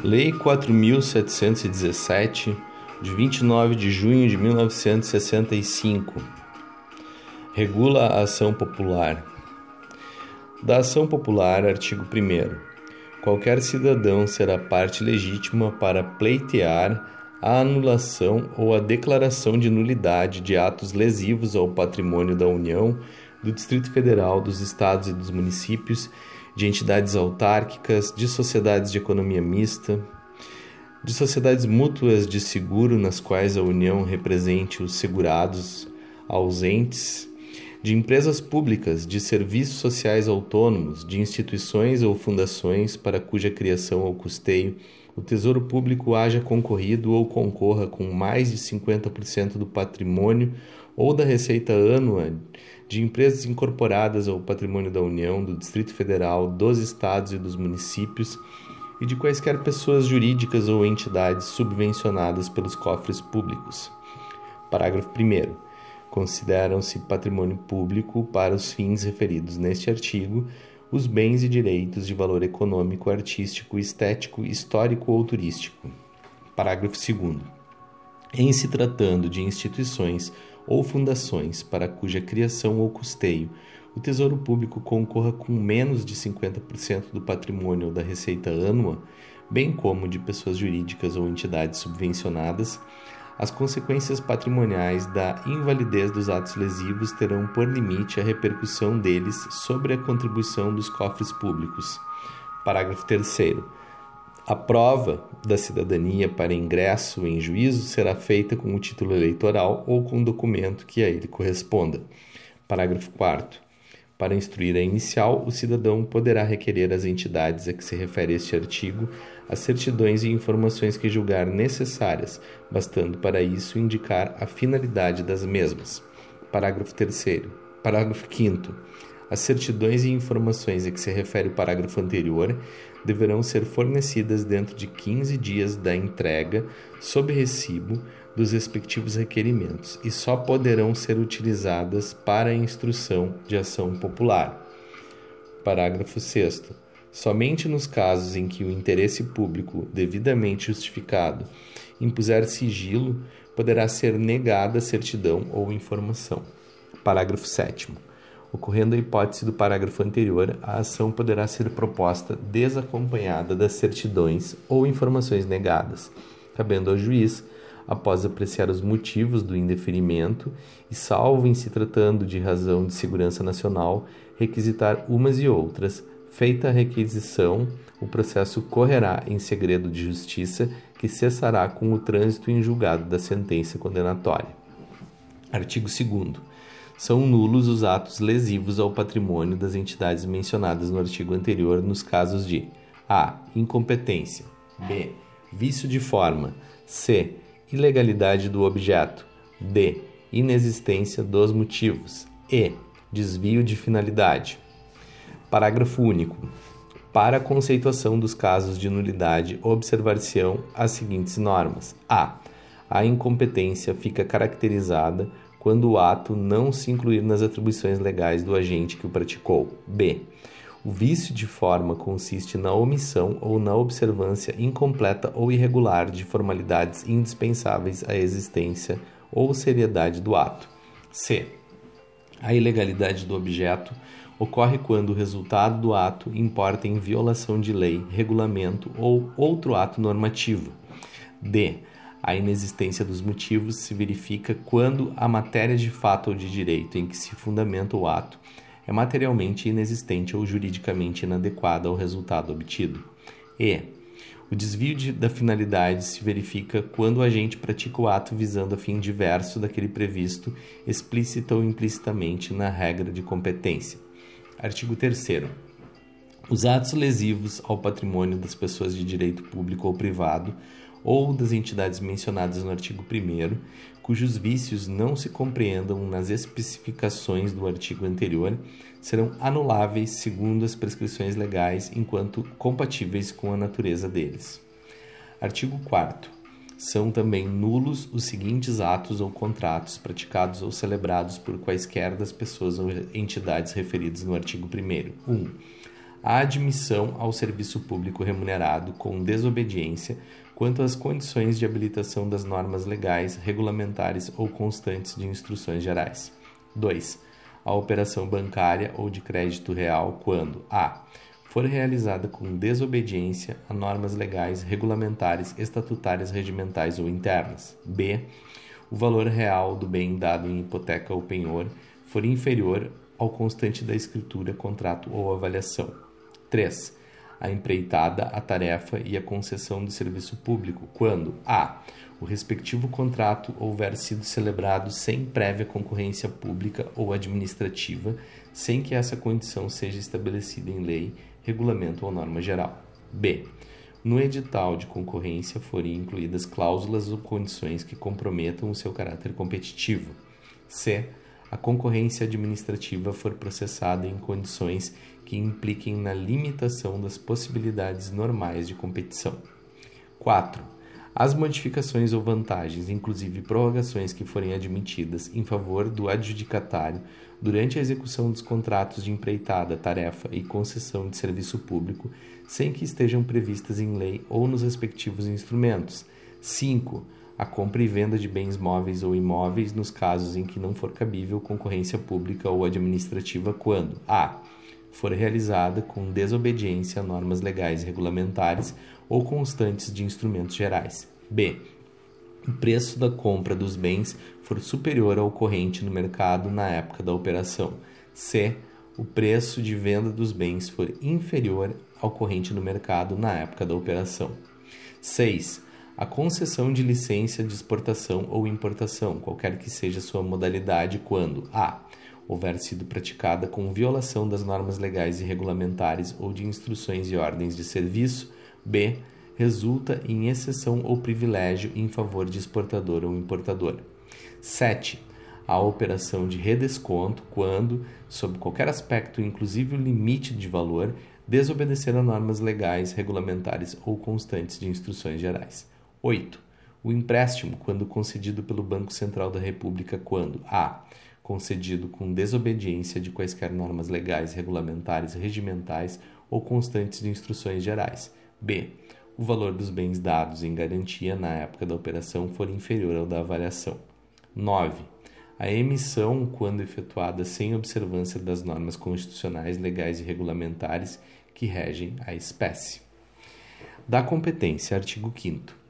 Lei 4717, de 29 de junho de 1965, regula a ação popular. Da ação popular, artigo 1. Qualquer cidadão será parte legítima para pleitear a anulação ou a declaração de nulidade de atos lesivos ao patrimônio da União, do Distrito Federal, dos Estados e dos municípios de entidades autárquicas, de sociedades de economia mista, de sociedades mútuas de seguro nas quais a União represente os segurados ausentes, de empresas públicas, de serviços sociais autônomos, de instituições ou fundações para cuja criação ou custeio o Tesouro Público haja concorrido ou concorra com mais de 50% do patrimônio ou da receita ânua de empresas incorporadas ao patrimônio da União, do Distrito Federal, dos estados e dos municípios e de quaisquer pessoas jurídicas ou entidades subvencionadas pelos cofres públicos. Parágrafo 1. Consideram-se patrimônio público, para os fins referidos neste artigo, os bens e direitos de valor econômico, artístico, estético, histórico ou turístico. Parágrafo 2. Em se tratando de instituições ou fundações para cuja criação ou custeio o Tesouro Público concorra com menos de 50% do patrimônio ou da receita ânua, bem como de pessoas jurídicas ou entidades subvencionadas, as consequências patrimoniais da invalidez dos atos lesivos terão por limite a repercussão deles sobre a contribuição dos cofres públicos. Parágrafo 3. A prova da cidadania para ingresso em juízo será feita com o título eleitoral ou com documento que a ele corresponda. Parágrafo 4. Para instruir a inicial, o cidadão poderá requerer às entidades a que se refere este artigo as certidões e informações que julgar necessárias, bastando para isso indicar a finalidade das mesmas. Parágrafo 3. Parágrafo 5. As certidões e informações a que se refere o parágrafo anterior deverão ser fornecidas dentro de 15 dias da entrega, sob recibo, dos respectivos requerimentos e só poderão ser utilizadas para instrução de ação popular. Parágrafo 6. Somente nos casos em que o interesse público, devidamente justificado, impuser sigilo, poderá ser negada certidão ou informação. Parágrafo 7. Ocorrendo a hipótese do parágrafo anterior, a ação poderá ser proposta desacompanhada das certidões ou informações negadas, cabendo ao juiz, após apreciar os motivos do indeferimento e, salvo em se tratando de razão de segurança nacional, requisitar umas e outras. Feita a requisição, o processo correrá em segredo de justiça, que cessará com o trânsito em julgado da sentença condenatória. Artigo 2 são nulos os atos lesivos ao patrimônio das entidades mencionadas no artigo anterior nos casos de a. incompetência, b. vício de forma, c. ilegalidade do objeto, d. inexistência dos motivos, e. desvio de finalidade. Parágrafo único. Para a conceituação dos casos de nulidade, observar-se-ão as seguintes normas: a. A incompetência fica caracterizada quando o ato não se incluir nas atribuições legais do agente que o praticou. B. O vício de forma consiste na omissão ou na observância incompleta ou irregular de formalidades indispensáveis à existência ou seriedade do ato. C. A ilegalidade do objeto ocorre quando o resultado do ato importa em violação de lei, regulamento ou outro ato normativo. D. A inexistência dos motivos se verifica quando a matéria de fato ou de direito em que se fundamenta o ato é materialmente inexistente ou juridicamente inadequada ao resultado obtido. E. O desvio de, da finalidade se verifica quando o agente pratica o ato visando a fim diverso daquele previsto, explícita ou implicitamente, na regra de competência. Artigo 3. Os atos lesivos ao patrimônio das pessoas de direito público ou privado ou das entidades mencionadas no artigo 1, cujos vícios não se compreendam nas especificações do artigo anterior, serão anuláveis segundo as prescrições legais enquanto compatíveis com a natureza deles. Artigo 4. São também nulos os seguintes atos ou contratos praticados ou celebrados por quaisquer das pessoas ou entidades referidas no artigo 1. 1. a admissão ao serviço público remunerado com desobediência quanto às condições de habilitação das normas legais, regulamentares ou constantes de instruções gerais. 2. A operação bancária ou de crédito real quando a for realizada com desobediência a normas legais, regulamentares, estatutárias, regimentais ou internas. B. O valor real do bem dado em hipoteca ou penhor for inferior ao constante da escritura, contrato ou avaliação. 3. A empreitada, a tarefa e a concessão de serviço público, quando a. O respectivo contrato houver sido celebrado sem prévia concorrência pública ou administrativa, sem que essa condição seja estabelecida em lei, regulamento ou norma geral. B. No edital de concorrência forem incluídas cláusulas ou condições que comprometam o seu caráter competitivo. C a concorrência administrativa for processada em condições que impliquem na limitação das possibilidades normais de competição. 4. As modificações ou vantagens, inclusive prorrogações que forem admitidas em favor do adjudicatário durante a execução dos contratos de empreitada, tarefa e concessão de serviço público, sem que estejam previstas em lei ou nos respectivos instrumentos. 5 a compra e venda de bens móveis ou imóveis nos casos em que não for cabível concorrência pública ou administrativa quando a for realizada com desobediência a normas legais e regulamentares ou constantes de instrumentos gerais. B. O preço da compra dos bens for superior ao corrente no mercado na época da operação. C. O preço de venda dos bens for inferior ao corrente no mercado na época da operação. 6 a concessão de licença de exportação ou importação, qualquer que seja sua modalidade, quando a houver sido praticada com violação das normas legais e regulamentares ou de instruções e ordens de serviço, b resulta em exceção ou privilégio em favor de exportador ou importador. 7. A operação de redesconto quando, sob qualquer aspecto, inclusive o limite de valor, desobedecer a normas legais, regulamentares ou constantes de instruções gerais. 8. O empréstimo, quando concedido pelo Banco Central da República, quando a. concedido com desobediência de quaisquer normas legais, regulamentares, regimentais ou constantes de instruções gerais. b. O valor dos bens dados em garantia na época da operação for inferior ao da avaliação. 9. A emissão, quando efetuada sem observância das normas constitucionais, legais e regulamentares que regem a espécie. Da competência, artigo 5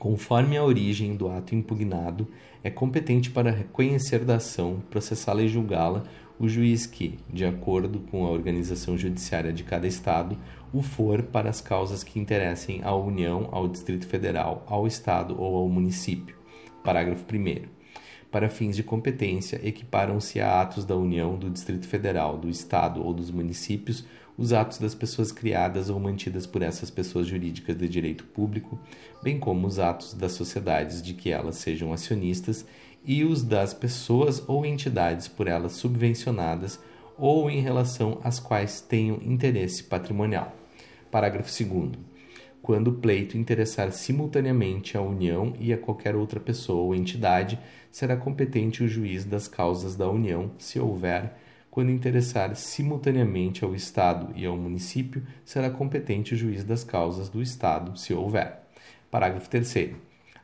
conforme a origem do ato impugnado, é competente para reconhecer da ação, processá-la e julgá-la o juiz que, de acordo com a organização judiciária de cada Estado, o for para as causas que interessem à União, ao Distrito Federal, ao Estado ou ao município. Parágrafo 1. Para fins de competência, equiparam-se a atos da União, do Distrito Federal, do Estado ou dos municípios os atos das pessoas criadas ou mantidas por essas pessoas jurídicas de direito público, bem como os atos das sociedades de que elas sejam acionistas e os das pessoas ou entidades por elas subvencionadas ou em relação às quais tenham interesse patrimonial. Parágrafo 2. Quando o pleito interessar simultaneamente à União e a qualquer outra pessoa ou entidade, será competente o juiz das causas da União, se houver quando interessar simultaneamente ao Estado e ao município, será competente o juiz das causas do Estado, se houver. Parágrafo 3.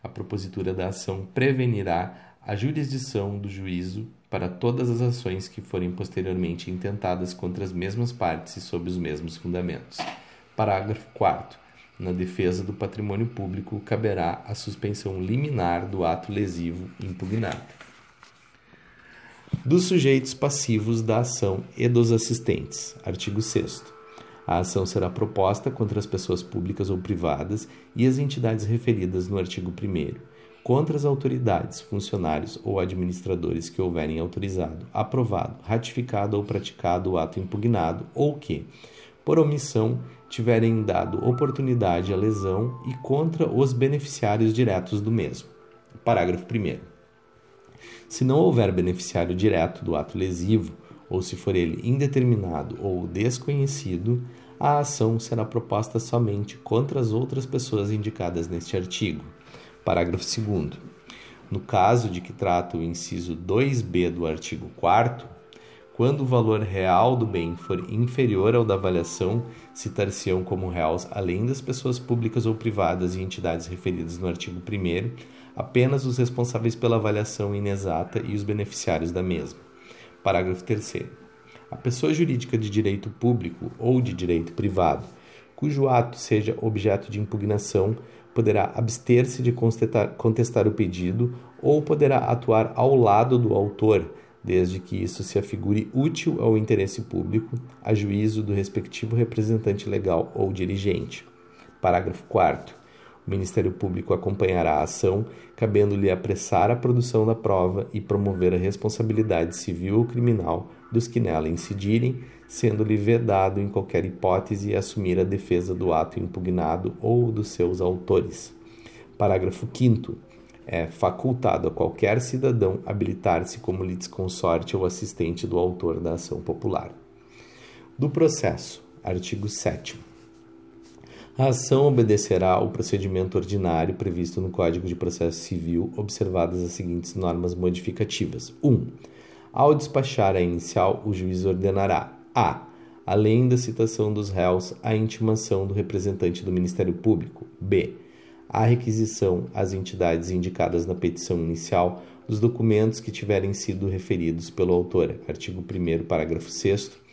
A propositura da ação prevenirá a jurisdição do juízo para todas as ações que forem posteriormente intentadas contra as mesmas partes e sob os mesmos fundamentos. Parágrafo 4. Na defesa do patrimônio público, caberá a suspensão liminar do ato lesivo impugnado dos sujeitos passivos da ação e dos assistentes. Artigo 6. A ação será proposta contra as pessoas públicas ou privadas e as entidades referidas no artigo 1 contra as autoridades, funcionários ou administradores que houverem autorizado, aprovado, ratificado ou praticado o ato impugnado ou que, por omissão, tiverem dado oportunidade à lesão e contra os beneficiários diretos do mesmo. Parágrafo 1. Se não houver beneficiário direto do ato lesivo, ou se for ele indeterminado ou desconhecido, a ação será proposta somente contra as outras pessoas indicadas neste artigo. Parágrafo 2. No caso de que trata o inciso 2b do artigo 4, Quando o valor real do bem for inferior ao da avaliação, citar-se-ão como réus, além das pessoas públicas ou privadas e entidades referidas no artigo 1, apenas os responsáveis pela avaliação inexata e os beneficiários da mesma. Parágrafo 3. A pessoa jurídica de direito público ou de direito privado, cujo ato seja objeto de impugnação, poderá abster-se de contestar, o pedido ou poderá atuar ao lado do autor desde que isso se afigure útil ao interesse público, a juízo do respectivo representante legal ou dirigente. Parágrafo 4. O Ministério Público acompanhará a ação, cabendo-lhe apressar a produção da prova e promover a responsabilidade civil ou criminal dos que nela incidirem, sendo-lhe vedado em qualquer hipótese assumir a defesa do ato impugnado ou dos seus autores. Parágrafo 5 é facultado a qualquer cidadão habilitar-se como litisconsorte ou assistente do autor da ação popular. Do processo, artigo 7. A ação obedecerá ao procedimento ordinário previsto no Código de Processo Civil, observadas as seguintes normas modificativas. 1. Um, ao despachar a inicial, o juiz ordenará: a. Além da citação dos réus, a intimação do representante do Ministério Público. b a requisição às entidades indicadas na petição inicial dos documentos que tiverem sido referidos pelo autor, artigo 1 parágrafo 6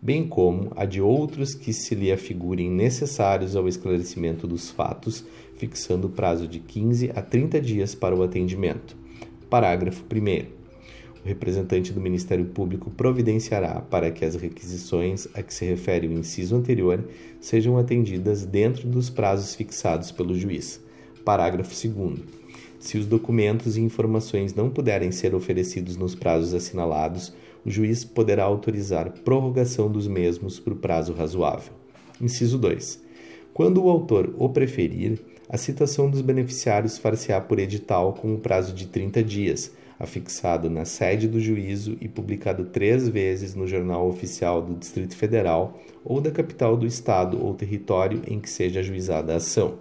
bem como a de outros que se lhe afigurem necessários ao esclarecimento dos fatos, fixando o prazo de 15 a 30 dias para o atendimento. Parágrafo 1 o representante do Ministério Público providenciará para que as requisições a que se refere o inciso anterior sejam atendidas dentro dos prazos fixados pelo juiz. Parágrafo 2. Se os documentos e informações não puderem ser oferecidos nos prazos assinalados, o juiz poderá autorizar prorrogação dos mesmos por prazo razoável. Inciso 2. Quando o autor o preferir, a citação dos beneficiários far-se-á por edital com o prazo de 30 dias afixado na sede do juízo e publicado três vezes no Jornal Oficial do Distrito Federal ou da capital do Estado ou território em que seja ajuizada a ação.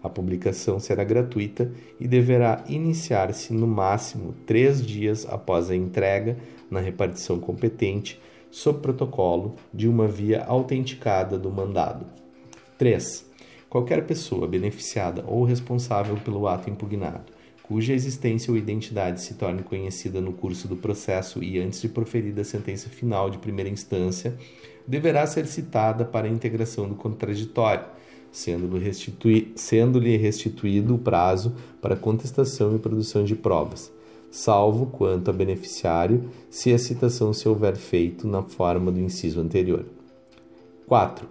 A publicação será gratuita e deverá iniciar-se no máximo três dias após a entrega na repartição competente, sob protocolo de uma via autenticada do mandado. 3. Qualquer pessoa beneficiada ou responsável pelo ato impugnado cuja existência ou identidade se torne conhecida no curso do processo e antes de proferida a sentença final de primeira instância, deverá ser citada para a integração do contraditório, sendo-lhe restitui, sendo restituído o prazo para contestação e produção de provas, salvo quanto a beneficiário, se a citação se houver feito na forma do inciso anterior. 4.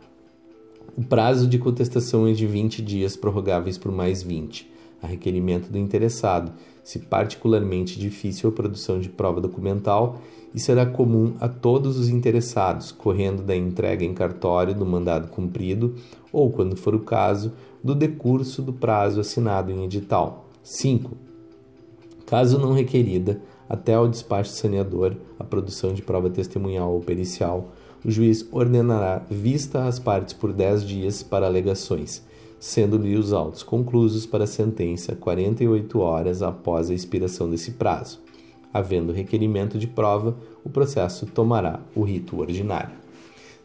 O prazo de contestação é de 20 dias, prorrogáveis por mais 20 a requerimento do interessado, se particularmente difícil a produção de prova documental, e será comum a todos os interessados, correndo da entrega em cartório do mandado cumprido ou, quando for o caso, do decurso do prazo assinado em edital. 5. Caso não requerida, até ao despacho saneador, a produção de prova testemunhal ou pericial, o juiz ordenará vista às partes por 10 dias para alegações sendo-lhe os autos conclusos para a sentença 48 horas após a expiração desse prazo. Havendo requerimento de prova, o processo tomará o rito ordinário.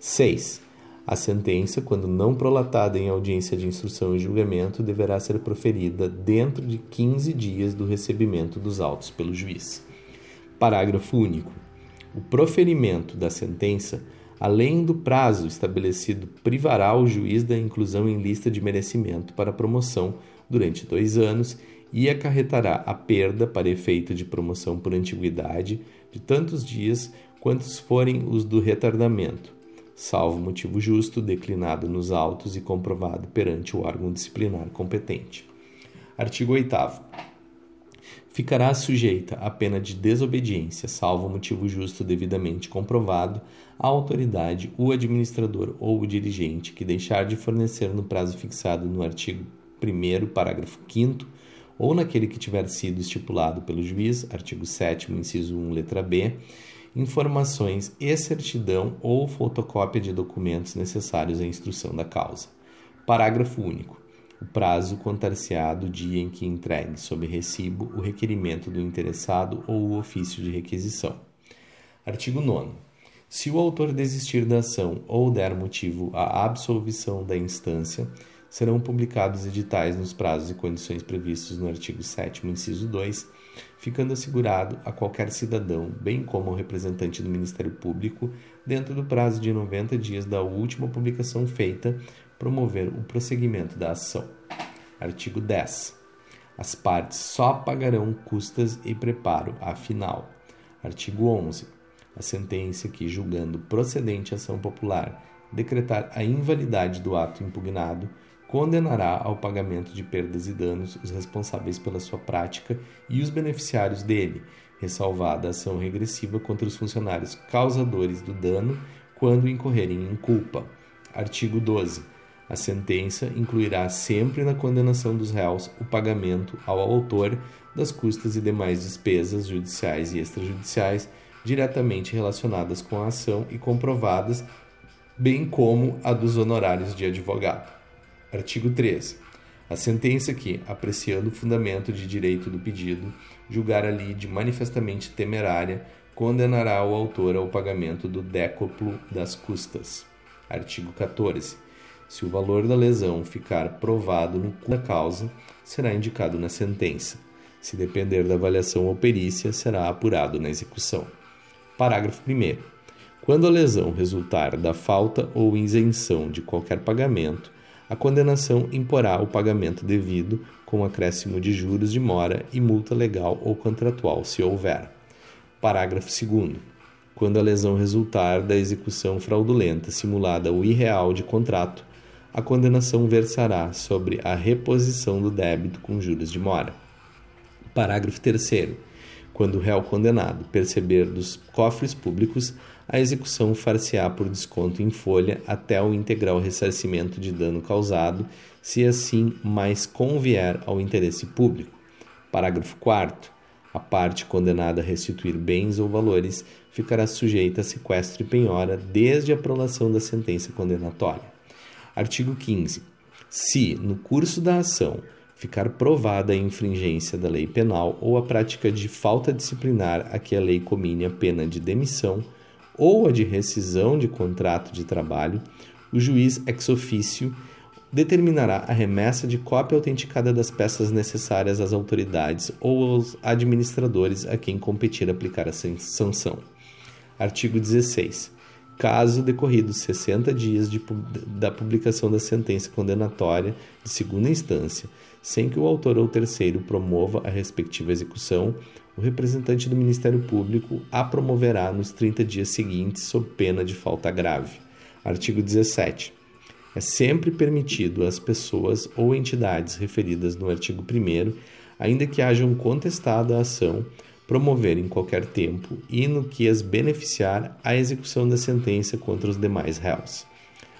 6. A sentença, quando não prolatada em audiência de instrução e julgamento, deverá ser proferida dentro de 15 dias do recebimento dos autos pelo juiz. Parágrafo único. O proferimento da sentença além do prazo estabelecido, privará o juiz da inclusão em lista de merecimento para promoção durante dois anos e acarretará a perda para efeito de promoção por antiguidade de tantos dias quantos forem os do retardamento, salvo motivo justo declinado nos autos e comprovado perante o órgão disciplinar competente. Artigo 8 ficará sujeita à pena de desobediência, salvo motivo justo devidamente comprovado, a autoridade, o administrador ou o dirigente que deixar de fornecer no prazo fixado no artigo 1 parágrafo 5 ou naquele que tiver sido estipulado pelo juiz, artigo 7 inciso 1, letra B, informações e certidão ou fotocópia de documentos necessários à instrução da causa. Parágrafo único. O prazo contar-se-á do dia em que entregue sob recibo o requerimento do interessado ou o ofício de requisição. Artigo 9. Se o autor desistir da ação ou der motivo à absolvição da instância, serão publicados editais nos prazos e condições previstos no artigo 7, inciso 2, ficando assegurado a qualquer cidadão, bem como ao representante do Ministério Público, dentro do prazo de 90 dias da última publicação feita, promover o prosseguimento da ação. Artigo 10. As partes só pagarão custas e preparo afinal. Artigo 11. A sentença que, julgando procedente a ação popular, decretar a invalidade do ato impugnado, condenará ao pagamento de perdas e danos os responsáveis pela sua prática e os beneficiários dele, ressalvada a ação regressiva contra os funcionários causadores do dano quando incorrerem em culpa. Artigo 12. A sentença incluirá sempre na condenação dos réus o pagamento ao autor das custas e demais despesas judiciais e extrajudiciais diretamente relacionadas com a ação e comprovadas, bem como a dos honorários de advogado. Artigo 13. A sentença que, apreciando o fundamento de direito do pedido, julgar a lide manifestamente temerária, condenará o autor ao pagamento do décuplo das custas. Artigo 14. Se o valor da lesão ficar provado no da causa, será indicado na sentença. Se depender da avaliação ou perícia, será apurado na execução. Parágrafo 1. Quando a lesão resultar da falta ou isenção de qualquer pagamento, a condenação imporá o pagamento devido, com acréscimo de juros de mora e multa legal ou contratual, se houver. Parágrafo 2. Quando a lesão resultar da execução fraudulenta simulada ou irreal de contrato, a condenação versará sobre a reposição do débito com juros de mora. Parágrafo 3. Quando o réu condenado perceber dos cofres públicos a execução far-se-á por desconto em folha até o integral ressarcimento de dano causado, se assim mais convier ao interesse público. Parágrafo 4 A parte condenada a restituir bens ou valores ficará sujeita a sequestro e penhora desde a prolação da sentença condenatória. Artigo 15. Se, no curso da ação, ficar provada a infringência da lei penal ou a prática de falta disciplinar a que a lei comine a pena de demissão, ou a de rescisão de contrato de trabalho, o juiz ex officio determinará a remessa de cópia autenticada das peças necessárias às autoridades ou aos administradores a quem competir aplicar a sanção. Artigo 16. Caso decorridos 60 dias de, da publicação da sentença condenatória de segunda instância, sem que o autor ou terceiro promova a respectiva execução, o representante do Ministério Público a promoverá nos 30 dias seguintes, sob pena de falta grave. Artigo 17. É sempre permitido às pessoas ou entidades referidas no artigo 1, ainda que hajam contestado a ação, promover em qualquer tempo e no que as beneficiar a execução da sentença contra os demais réus.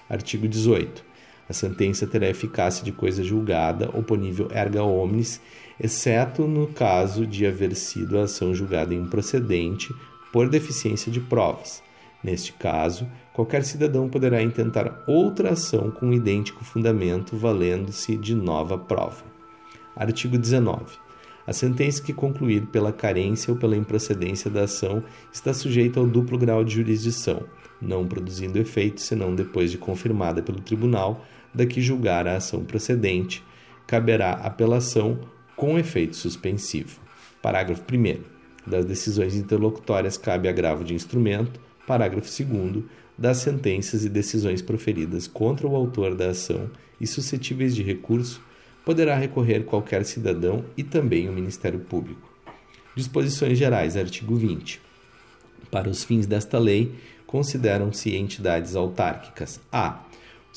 Artigo 18. A sentença terá eficácia de coisa julgada, oponível erga omnes, exceto no caso de haver sido a ação julgada improcedente por deficiência de provas. Neste caso, qualquer cidadão poderá intentar outra ação com idêntico fundamento, valendo-se de nova prova. Artigo 19. A sentença que concluir pela carência ou pela improcedência da ação está sujeita ao duplo grau de jurisdição, não produzindo efeito senão depois de confirmada pelo tribunal da que julgar a ação procedente, caberá apelação com efeito suspensivo. Parágrafo 1. Das decisões interlocutórias cabe agravo de instrumento. Parágrafo 2. Das sentenças e decisões proferidas contra o autor da ação e suscetíveis de recurso, poderá recorrer qualquer cidadão e também o Ministério Público. Disposições Gerais, artigo 20. Para os fins desta lei, consideram-se entidades autárquicas: a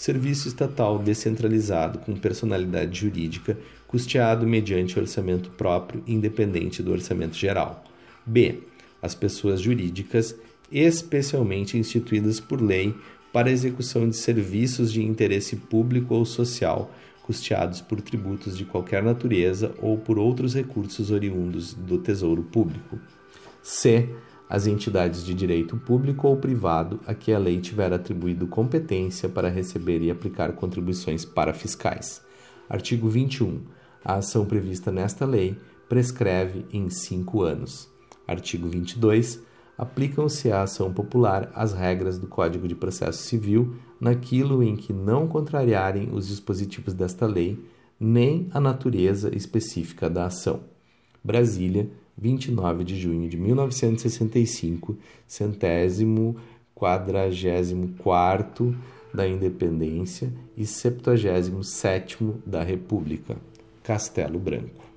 serviço estatal descentralizado com personalidade jurídica, custeado mediante orçamento próprio independente do orçamento geral. B. As pessoas jurídicas especialmente instituídas por lei para execução de serviços de interesse público ou social, custeados por tributos de qualquer natureza ou por outros recursos oriundos do Tesouro Público. C as entidades de direito público ou privado a que a lei tiver atribuído competência para receber e aplicar contribuições para fiscais. Artigo 21. A ação prevista nesta lei prescreve em cinco anos. Artigo 22. aplicam-se à ação popular as regras do Código de Processo Civil naquilo em que não contrariarem os dispositivos desta lei, nem a natureza específica da ação. Brasília, 29 de junho de 1965, centésimo quadragésimo quarto da Independência e septuagésimo sétimo da República. Castelo Branco.